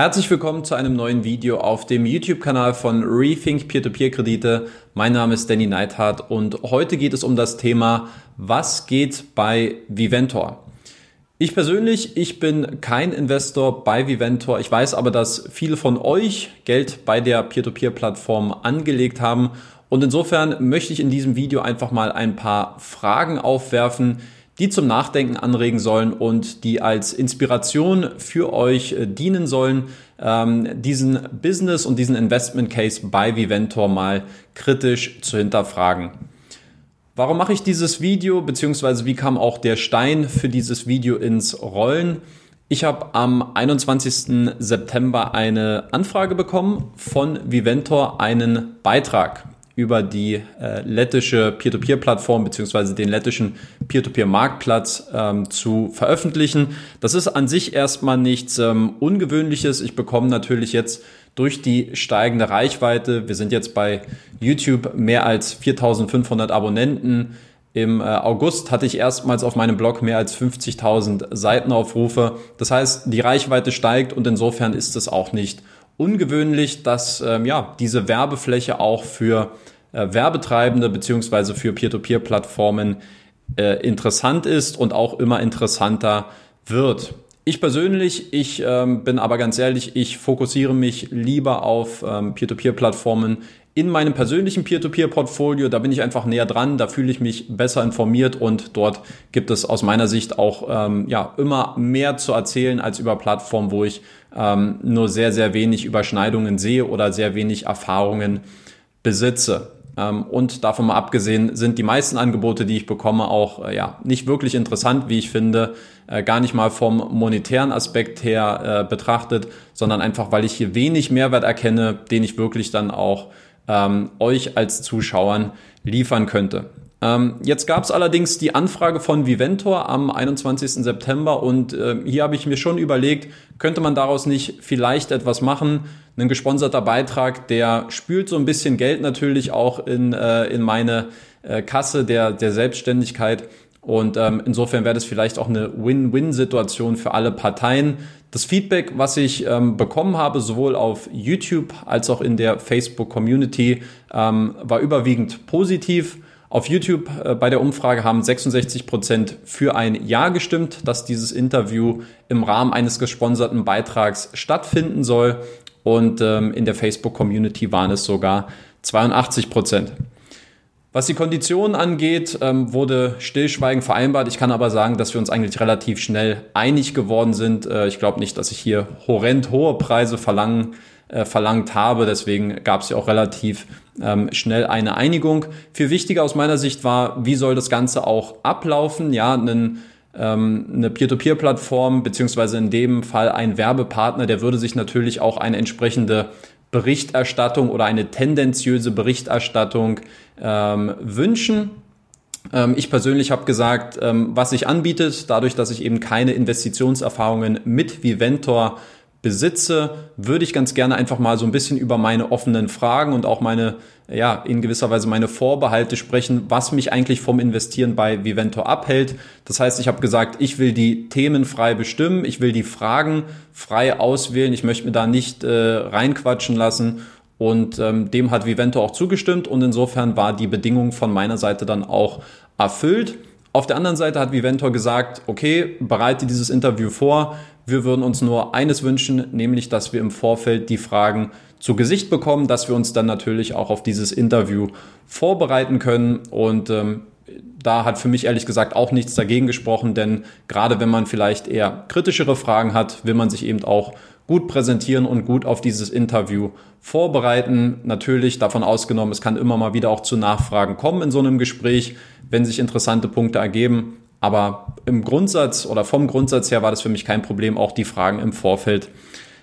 Herzlich willkommen zu einem neuen Video auf dem YouTube-Kanal von Rethink Peer-to-Peer-Kredite. Mein Name ist Danny Neithardt und heute geht es um das Thema, was geht bei Viventor? Ich persönlich, ich bin kein Investor bei Viventor. Ich weiß aber, dass viele von euch Geld bei der Peer-to-Peer-Plattform angelegt haben. Und insofern möchte ich in diesem Video einfach mal ein paar Fragen aufwerfen, die zum Nachdenken anregen sollen und die als Inspiration für euch äh, dienen sollen, ähm, diesen Business und diesen Investment Case bei Viventor mal kritisch zu hinterfragen. Warum mache ich dieses Video, beziehungsweise wie kam auch der Stein für dieses Video ins Rollen? Ich habe am 21. September eine Anfrage bekommen von Viventor, einen Beitrag über die äh, lettische Peer-to-Peer-Plattform beziehungsweise den lettischen Peer-to-Peer-Marktplatz ähm, zu veröffentlichen. Das ist an sich erstmal nichts ähm, Ungewöhnliches. Ich bekomme natürlich jetzt durch die steigende Reichweite, wir sind jetzt bei YouTube mehr als 4500 Abonnenten. Im äh, August hatte ich erstmals auf meinem Blog mehr als 50.000 Seitenaufrufe. Das heißt, die Reichweite steigt und insofern ist es auch nicht ungewöhnlich, dass ähm, ja, diese Werbefläche auch für äh, Werbetreibende beziehungsweise für Peer-to-Peer-Plattformen äh, interessant ist und auch immer interessanter wird. Ich persönlich, ich ähm, bin aber ganz ehrlich, ich fokussiere mich lieber auf ähm, Peer-to-Peer-Plattformen in meinem persönlichen Peer-to-Peer-Portfolio. Da bin ich einfach näher dran, da fühle ich mich besser informiert und dort gibt es aus meiner Sicht auch ähm, ja immer mehr zu erzählen als über Plattformen, wo ich ähm, nur sehr, sehr wenig Überschneidungen sehe oder sehr wenig Erfahrungen besitze. Ähm, und davon mal abgesehen sind die meisten Angebote, die ich bekomme, auch äh, ja nicht wirklich interessant, wie ich finde, äh, gar nicht mal vom monetären Aspekt her äh, betrachtet, sondern einfach, weil ich hier wenig Mehrwert erkenne, den ich wirklich dann auch ähm, euch als Zuschauern liefern könnte. Ähm, jetzt gab es allerdings die Anfrage von Viventor am 21. September und äh, hier habe ich mir schon überlegt, könnte man daraus nicht vielleicht etwas machen? Ein gesponserter Beitrag, der spült so ein bisschen Geld natürlich auch in, äh, in meine äh, Kasse der, der Selbstständigkeit. Und ähm, insofern wäre das vielleicht auch eine Win-Win-Situation für alle Parteien. Das Feedback, was ich ähm, bekommen habe, sowohl auf YouTube als auch in der Facebook-Community, ähm, war überwiegend positiv. Auf YouTube äh, bei der Umfrage haben 66 Prozent für ein Ja gestimmt, dass dieses Interview im Rahmen eines gesponserten Beitrags stattfinden soll. Und ähm, in der Facebook-Community waren es sogar 82 Prozent. Was die Konditionen angeht, ähm, wurde stillschweigend vereinbart. Ich kann aber sagen, dass wir uns eigentlich relativ schnell einig geworden sind. Äh, ich glaube nicht, dass ich hier horrend hohe Preise verlangen äh, verlangt habe. Deswegen gab es ja auch relativ ähm, schnell eine Einigung. Viel wichtiger aus meiner Sicht war, wie soll das Ganze auch ablaufen? Ja, einen ähm, eine Peer-to-Peer-Plattform, beziehungsweise in dem Fall ein Werbepartner, der würde sich natürlich auch eine entsprechende Berichterstattung oder eine tendenziöse Berichterstattung ähm, wünschen. Ähm, ich persönlich habe gesagt, ähm, was sich anbietet, dadurch, dass ich eben keine Investitionserfahrungen mit Viventor besitze, würde ich ganz gerne einfach mal so ein bisschen über meine offenen Fragen und auch meine, ja, in gewisser Weise meine Vorbehalte sprechen, was mich eigentlich vom Investieren bei Vivento abhält. Das heißt, ich habe gesagt, ich will die Themen frei bestimmen, ich will die Fragen frei auswählen, ich möchte mir da nicht äh, reinquatschen lassen und ähm, dem hat Vivento auch zugestimmt und insofern war die Bedingung von meiner Seite dann auch erfüllt. Auf der anderen Seite hat Viventor gesagt, okay, bereite dieses Interview vor. Wir würden uns nur eines wünschen, nämlich, dass wir im Vorfeld die Fragen zu Gesicht bekommen, dass wir uns dann natürlich auch auf dieses Interview vorbereiten können. Und ähm, da hat für mich ehrlich gesagt auch nichts dagegen gesprochen, denn gerade wenn man vielleicht eher kritischere Fragen hat, will man sich eben auch gut präsentieren und gut auf dieses Interview vorbereiten. Natürlich davon ausgenommen, es kann immer mal wieder auch zu Nachfragen kommen in so einem Gespräch, wenn sich interessante Punkte ergeben. Aber im Grundsatz oder vom Grundsatz her war das für mich kein Problem, auch die Fragen im Vorfeld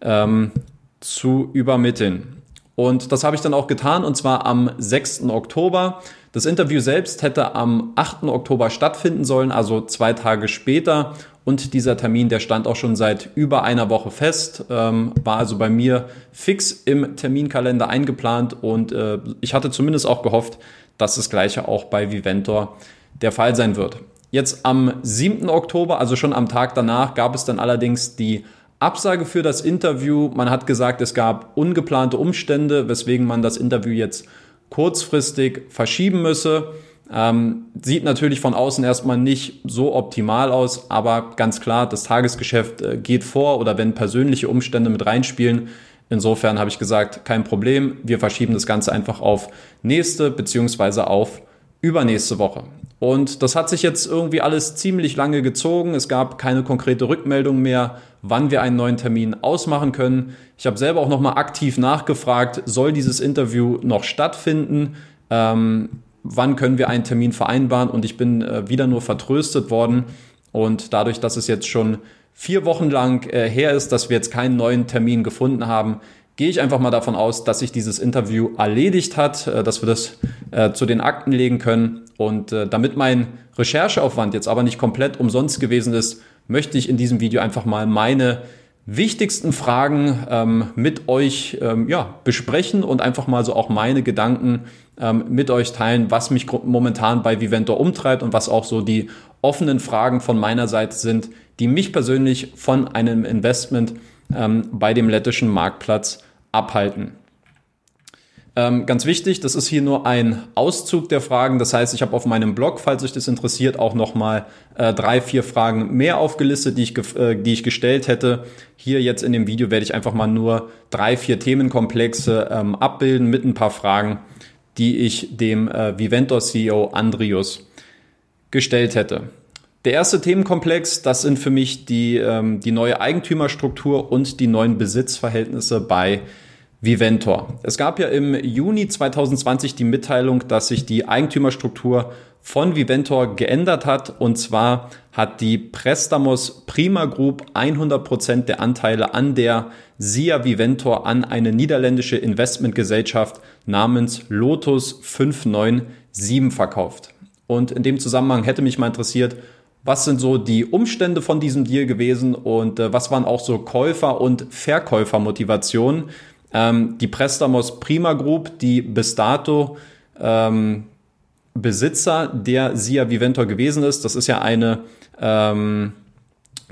ähm, zu übermitteln. Und das habe ich dann auch getan, und zwar am 6. Oktober. Das Interview selbst hätte am 8. Oktober stattfinden sollen, also zwei Tage später. Und dieser Termin, der stand auch schon seit über einer Woche fest, ähm, war also bei mir fix im Terminkalender eingeplant und äh, ich hatte zumindest auch gehofft, dass das gleiche auch bei Viventor der Fall sein wird. Jetzt am 7. Oktober, also schon am Tag danach, gab es dann allerdings die Absage für das Interview. Man hat gesagt, es gab ungeplante Umstände, weswegen man das Interview jetzt kurzfristig verschieben müsse. Ähm, sieht natürlich von außen erstmal nicht so optimal aus, aber ganz klar, das Tagesgeschäft äh, geht vor oder wenn persönliche Umstände mit reinspielen. Insofern habe ich gesagt, kein Problem, wir verschieben das Ganze einfach auf nächste beziehungsweise auf übernächste Woche. Und das hat sich jetzt irgendwie alles ziemlich lange gezogen. Es gab keine konkrete Rückmeldung mehr, wann wir einen neuen Termin ausmachen können. Ich habe selber auch nochmal aktiv nachgefragt, soll dieses Interview noch stattfinden? Ähm, wann können wir einen Termin vereinbaren? Und ich bin äh, wieder nur vertröstet worden. Und dadurch, dass es jetzt schon vier Wochen lang äh, her ist, dass wir jetzt keinen neuen Termin gefunden haben, gehe ich einfach mal davon aus, dass sich dieses Interview erledigt hat, äh, dass wir das äh, zu den Akten legen können. Und äh, damit mein Rechercheaufwand jetzt aber nicht komplett umsonst gewesen ist, möchte ich in diesem Video einfach mal meine wichtigsten Fragen ähm, mit euch ähm, ja, besprechen und einfach mal so auch meine Gedanken ähm, mit euch teilen, was mich momentan bei Viventor umtreibt und was auch so die offenen Fragen von meiner Seite sind, die mich persönlich von einem Investment ähm, bei dem lettischen Marktplatz abhalten. Ähm, ganz wichtig, das ist hier nur ein Auszug der Fragen. Das heißt, ich habe auf meinem Blog, falls euch das interessiert, auch nochmal äh, drei, vier Fragen mehr aufgelistet, die ich, äh, die ich gestellt hätte. Hier jetzt in dem Video werde ich einfach mal nur drei, vier Themenkomplexe ähm, abbilden mit ein paar Fragen, die ich dem äh, Viventor CEO Andrius gestellt hätte. Der erste Themenkomplex, das sind für mich die, ähm, die neue Eigentümerstruktur und die neuen Besitzverhältnisse bei Viventor. Es gab ja im Juni 2020 die Mitteilung, dass sich die Eigentümerstruktur von Viventor geändert hat. Und zwar hat die Prestamos Prima Group 100 Prozent der Anteile an der SIA Viventor an eine niederländische Investmentgesellschaft namens Lotus 597 verkauft. Und in dem Zusammenhang hätte mich mal interessiert, was sind so die Umstände von diesem Deal gewesen und äh, was waren auch so Käufer- und Verkäufermotivationen? Ähm, die Prestamos Prima Group, die bis dato ähm, Besitzer der Sia Viventor gewesen ist, das ist ja eine ähm,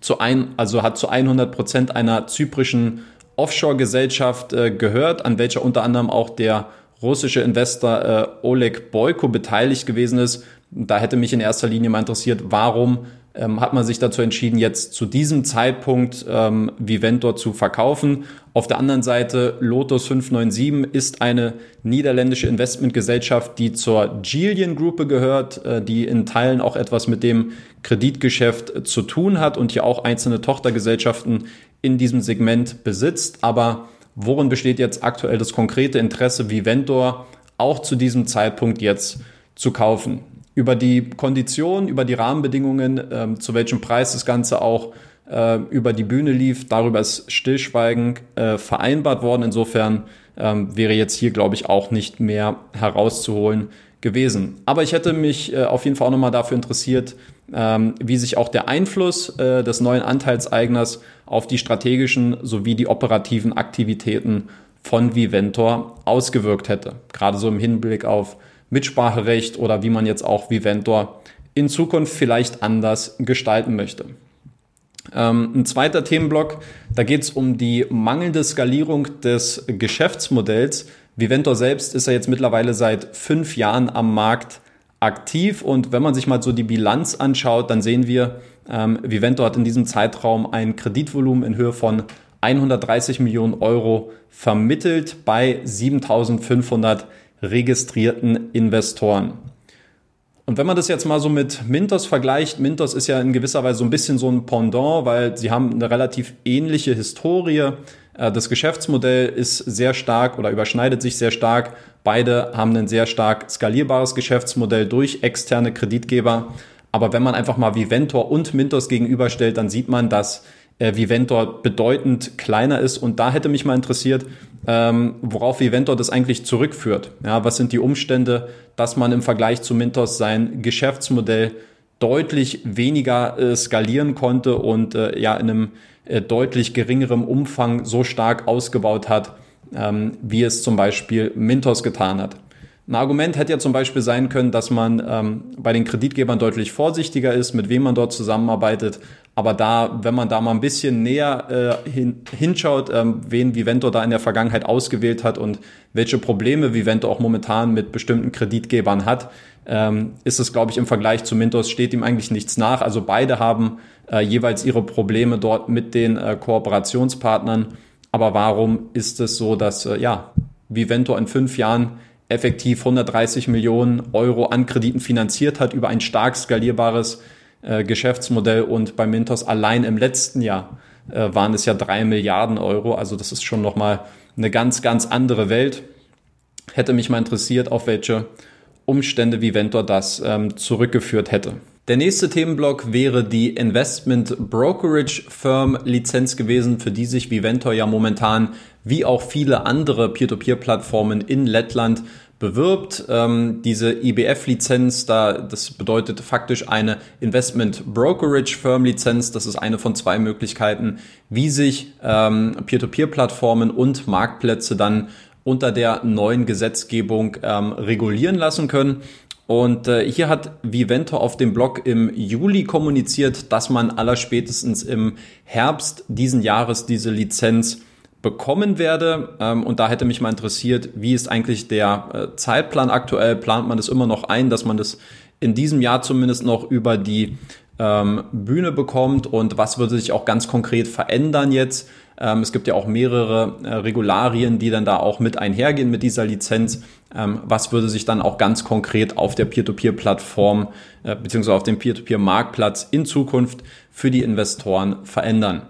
zu ein, also hat zu 100 Prozent einer zyprischen Offshore-Gesellschaft äh, gehört, an welcher unter anderem auch der russische Investor äh, Oleg Boyko beteiligt gewesen ist. Da hätte mich in erster Linie mal interessiert, warum ähm, hat man sich dazu entschieden, jetzt zu diesem Zeitpunkt ähm, Viventor zu verkaufen. Auf der anderen Seite, Lotus 597 ist eine niederländische Investmentgesellschaft, die zur Gillian Gruppe gehört, äh, die in Teilen auch etwas mit dem Kreditgeschäft zu tun hat und hier auch einzelne Tochtergesellschaften in diesem Segment besitzt. Aber worin besteht jetzt aktuell das konkrete Interesse, Viventor auch zu diesem Zeitpunkt jetzt zu kaufen? Über die Konditionen, über die Rahmenbedingungen, ähm, zu welchem Preis das Ganze auch äh, über die Bühne lief, darüber ist stillschweigend äh, vereinbart worden. Insofern ähm, wäre jetzt hier, glaube ich, auch nicht mehr herauszuholen gewesen. Aber ich hätte mich äh, auf jeden Fall auch nochmal dafür interessiert, ähm, wie sich auch der Einfluss äh, des neuen Anteilseigners auf die strategischen sowie die operativen Aktivitäten von Viventor ausgewirkt hätte. Gerade so im Hinblick auf Mitspracherecht oder wie man jetzt auch Viventor in Zukunft vielleicht anders gestalten möchte. Ähm, ein zweiter Themenblock, da geht es um die mangelnde Skalierung des Geschäftsmodells. Viventor selbst ist ja jetzt mittlerweile seit fünf Jahren am Markt aktiv und wenn man sich mal so die Bilanz anschaut, dann sehen wir, ähm, Viventor hat in diesem Zeitraum ein Kreditvolumen in Höhe von 130 Millionen Euro vermittelt bei 7500 registrierten Investoren. Und wenn man das jetzt mal so mit Mintos vergleicht, Mintos ist ja in gewisser Weise so ein bisschen so ein Pendant, weil sie haben eine relativ ähnliche Historie. Äh, das Geschäftsmodell ist sehr stark oder überschneidet sich sehr stark. Beide haben ein sehr stark skalierbares Geschäftsmodell durch externe Kreditgeber. Aber wenn man einfach mal Viventor und Mintos gegenüberstellt, dann sieht man, dass äh, Viventor bedeutend kleiner ist. Und da hätte mich mal interessiert, ähm, worauf Viventor das eigentlich zurückführt. Ja, was sind die Umstände, dass man im Vergleich zu Mintos sein Geschäftsmodell deutlich weniger äh, skalieren konnte und äh, ja in einem äh, deutlich geringerem Umfang so stark ausgebaut hat, ähm, wie es zum Beispiel Mintos getan hat. Ein Argument hätte ja zum Beispiel sein können, dass man ähm, bei den Kreditgebern deutlich vorsichtiger ist, mit wem man dort zusammenarbeitet, Aber da, wenn man da mal ein bisschen näher äh, hin, hinschaut, ähm, wen Vivento da in der Vergangenheit ausgewählt hat und welche Probleme Vivento auch momentan mit bestimmten Kreditgebern hat, ähm, ist es, glaube ich, im Vergleich zu Mintos steht ihm eigentlich nichts nach. Also beide haben äh, jeweils ihre Probleme dort mit den äh, Kooperationspartnern. Aber warum ist es so, dass äh, ja, Vivento in fünf Jahren effektiv 130 Millionen Euro an Krediten finanziert hat über ein stark skalierbares äh, Geschäftsmodell und bei Mintos allein im letzten Jahr äh, waren es ja drei Milliarden Euro. Also das ist schon nochmal eine ganz, ganz andere Welt. Hätte mich mal interessiert, auf welche Umstände Viventor das ähm, zurückgeführt hätte. Der nächste Themenblock wäre die Investment Brokerage Firm Lizenz gewesen, für die sich Viventor ja momentan wie auch viele andere Peer-to-Peer-Plattformen in Lettland bewirbt. Ähm, diese IBF-Lizenz, da, das bedeutet faktisch eine Investment Brokerage Firm Lizenz. Das ist eine von zwei Möglichkeiten, wie sich ähm, Peer-to-Peer-Plattformen und Marktplätze dann unter der neuen Gesetzgebung ähm, regulieren lassen können. Und äh, hier hat Vivento auf dem Blog im Juli kommuniziert, dass man allerspätestens im Herbst diesen Jahres diese Lizenz bekommen werde. Ähm, und da hätte mich mal interessiert, wie ist eigentlich der äh, Zeitplan aktuell? Plant man das immer noch ein, dass man das in diesem Jahr zumindest noch über die ähm, Bühne bekommt? Und was würde sich auch ganz konkret verändern jetzt? Ähm, es gibt ja auch mehrere äh, Regularien, die dann da auch mit einhergehen mit dieser Lizenz. Was würde sich dann auch ganz konkret auf der Peer-to-Peer-Plattform äh, beziehungsweise auf dem Peer-to-Peer-Marktplatz in Zukunft für die Investoren verändern?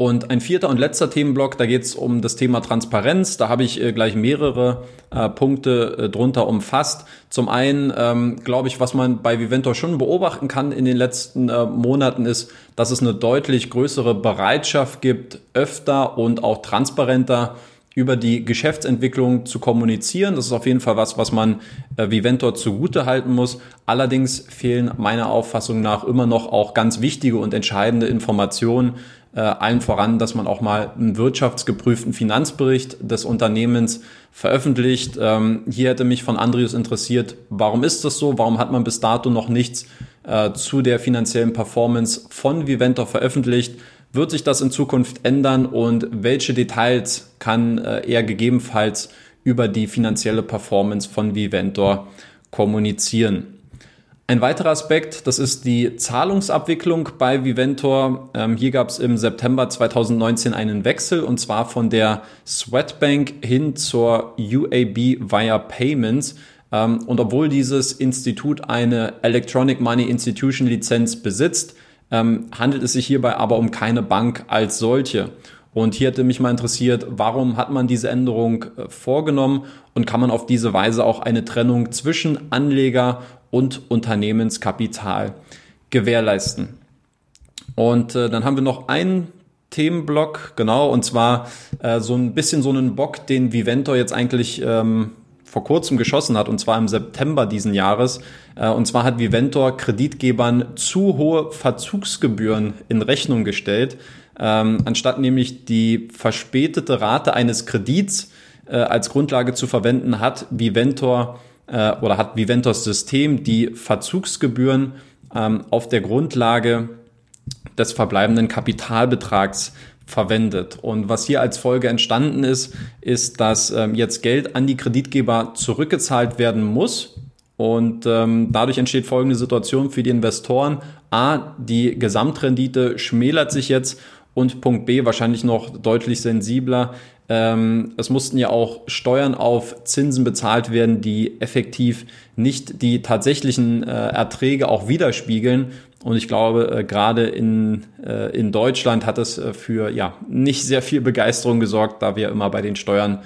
Und ein vierter und letzter Themenblock, da geht es um das Thema Transparenz. Da habe ich äh, gleich mehrere äh, Punkte äh, drunter umfasst. Zum einen ähm, glaube ich, was man bei Viventor schon beobachten kann in den letzten äh, Monaten ist, dass es eine deutlich größere Bereitschaft gibt, öfter und auch transparenter über die Geschäftsentwicklung zu kommunizieren. Das ist auf jeden Fall was, was man äh, Viventor zugute halten muss. Allerdings fehlen meiner Auffassung nach immer noch auch ganz wichtige und entscheidende Informationen äh, allen voran, dass man auch mal einen wirtschaftsgeprüften Finanzbericht des Unternehmens veröffentlicht. Ähm, hier hätte mich von Andrius interessiert, warum ist das so? Warum hat man bis dato noch nichts äh, zu der finanziellen Performance von Viventor veröffentlicht? Wird sich das in Zukunft ändern und welche Details kann äh, er gegebenenfalls über die finanzielle Performance von Viventor kommunizieren? Ein weiterer Aspekt, das ist die Zahlungsabwicklung bei Viventor. Ähm, hier gab es im September 2019 einen Wechsel und zwar von der Swedbank hin zur UAB via Payments. Ähm, und obwohl dieses Institut eine Electronic Money Institution Lizenz besitzt, ähm, handelt es sich hierbei aber um keine Bank als solche. Und hier hätte mich mal interessiert, warum hat man diese Änderung äh, vorgenommen und kann man auf diese Weise auch eine Trennung zwischen Anleger und Unternehmenskapital gewährleisten. Und äh, dann haben wir noch einen Themenblock, genau, und zwar äh, so ein bisschen so einen Bock, den Viventor jetzt eigentlich ähm, vor kurzem geschossen hat, und zwar im September diesen Jahres. Äh, und zwar hat Viventor Kreditgebern zu hohe Verzugsgebühren in Rechnung gestellt, ähm, anstatt nämlich die verspätete Rate eines Kredits äh, als Grundlage zu verwenden, hat Viventor äh, oder hat Viventos System die Verzugsgebühren ähm, auf der Grundlage des verbleibenden Kapitalbetrags verwendet. Und was hier als Folge entstanden ist, ist, dass ähm, jetzt Geld an die Kreditgeber zurückgezahlt werden muss. Und ähm, dadurch entsteht folgende Situation für die Investoren. A, die Gesamtrendite schmälert sich jetzt und Punkt B, wahrscheinlich noch deutlich sensibler, ähm, es mussten ja auch Steuern auf Zinsen bezahlt werden, die effektiv nicht die tatsächlichen äh, Erträge auch widerspiegeln. Und ich glaube, äh, gerade in, äh, in Deutschland hat es äh, für ja nicht sehr viel Begeisterung gesorgt, da wir immer bei den Steuern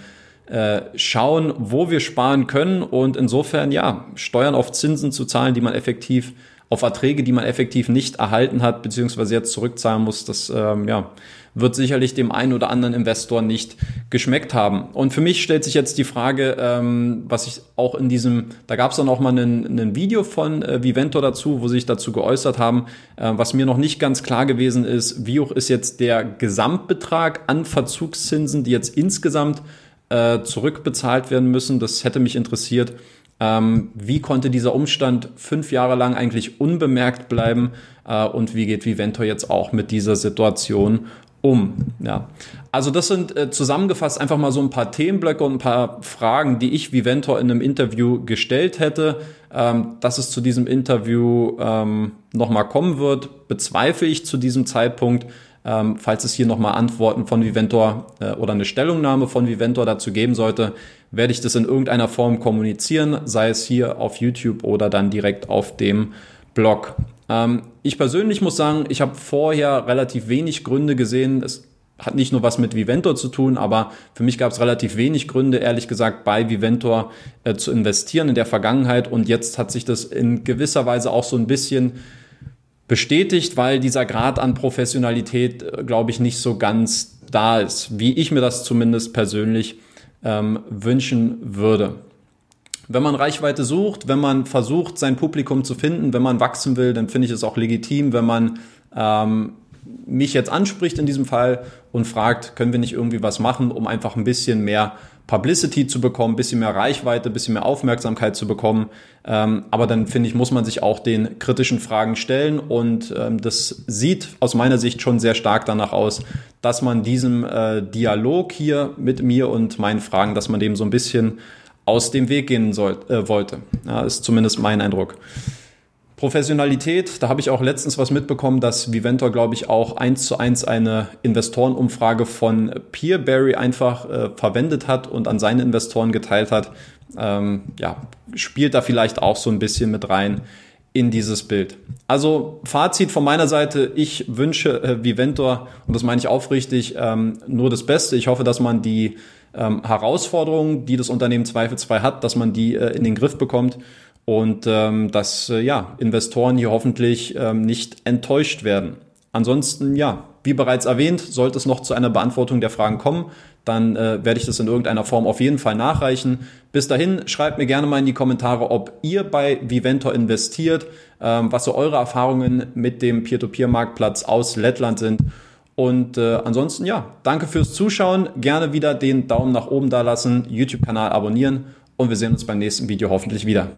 äh, schauen, wo wir sparen können und insofern ja Steuern auf Zinsen zu zahlen, die man effektiv auf Erträge, die man effektiv nicht erhalten hat, beziehungsweise jetzt zurückzahlen muss, das ähm, ja, wird sicherlich dem einen oder anderen Investor nicht geschmeckt haben. Und für mich stellt sich jetzt die Frage, ähm, was ich auch in diesem, da gab es dann auch mal ein, Video von äh, Vivento dazu, wo sie sich dazu geäußert haben, äh, was mir noch nicht ganz klar gewesen ist, wie hoch ist jetzt der Gesamtbetrag an Verzugszinsen, die jetzt insgesamt äh, zurückbezahlt werden müssen. Das hätte mich interessiert. Ähm, wie konnte dieser Umstand fünf Jahre lang eigentlich unbemerkt bleiben? äh, und wie geht Viventor jetzt auch mit dieser Situation um. Ja. Also das sind äh, zusammengefasst einfach mal so ein paar Themenblöcke und ein paar Fragen, die ich Viventor in einem Interview gestellt hätte. Ähm, dass es zu diesem Interview ähm, nochmal kommen wird, bezweifle ich zu diesem Zeitpunkt. Ähm, falls es hier nochmal Antworten von Viventor äh, oder eine Stellungnahme von Viventor dazu geben sollte, werde ich das in irgendeiner Form kommunizieren, sei es hier auf YouTube oder dann direkt auf dem Blog. Ähm, ich persönlich muss sagen, ich habe vorher relativ wenig Gründe gesehen. Es hat nicht nur was mit Viventor zu tun, aber für mich gab es relativ wenig Gründe, ehrlich gesagt, bei Viventor äh, zu investieren in der Vergangenheit. Und jetzt hat sich das in gewisser Weise auch so ein bisschen bestätigt, weil dieser Grad an Professionalität, äh, glaube ich, nicht so ganz da ist, wie ich mir das zumindest persönlich ähm, wünschen würde. Wenn man Reichweite sucht, wenn man versucht, sein Publikum zu finden, wenn man wachsen will, dann finde ich es auch legitim, wenn man ähm, mich jetzt anspricht in diesem Fall und fragt, können wir nicht irgendwie was machen, um einfach ein bisschen mehr Publicity zu bekommen, ein bisschen mehr Reichweite, ein bisschen mehr Aufmerksamkeit zu bekommen. Ähm, aber dann finde ich, muss man sich auch den kritischen Fragen stellen und ähm, das sieht aus meiner Sicht schon sehr stark danach aus, dass man diesem äh, Dialog hier mit mir und meinen Fragen, dass man dem so ein bisschen aus dem Weg gehen soll, äh, wollte. Ja, ist zumindest mein Eindruck. Professionalität, da habe ich auch letztens was mitbekommen, dass Viventor, glaube ich, auch eins zu eins eine Investorenumfrage von Peerberry einfach äh, verwendet hat und an seine Investoren geteilt hat. Ähm, ja, spielt da vielleicht auch so ein bisschen mit rein in dieses Bild. Also Fazit von meiner Seite, ich wünsche äh, Viventor, und das meine ich aufrichtig, ähm, nur das Beste. Ich hoffe, dass man die ähm, Herausforderungen, die das Unternehmen zweifelsfrei hat, dass man die äh, in den Griff bekommt und ähm, dass äh, ja, Investoren hier hoffentlich ähm, nicht enttäuscht werden. Ansonsten, ja, wie bereits erwähnt, sollte es noch zu einer Beantwortung der Fragen kommen, dann äh, werde ich das in irgendeiner Form auf jeden Fall nachreichen. Bis dahin, schreibt mir gerne mal in die Kommentare, ob ihr bei Viventor investiert, ähm, was so eure Erfahrungen mit dem Peer-to-Peer-Marktplatz aus Lettland sind. Und äh, ansonsten, ja, danke fürs Zuschauen. Gerne wieder den Daumen nach oben da lassen, YouTube-Kanal abonnieren und wir sehen uns beim nächsten Video hoffentlich wieder.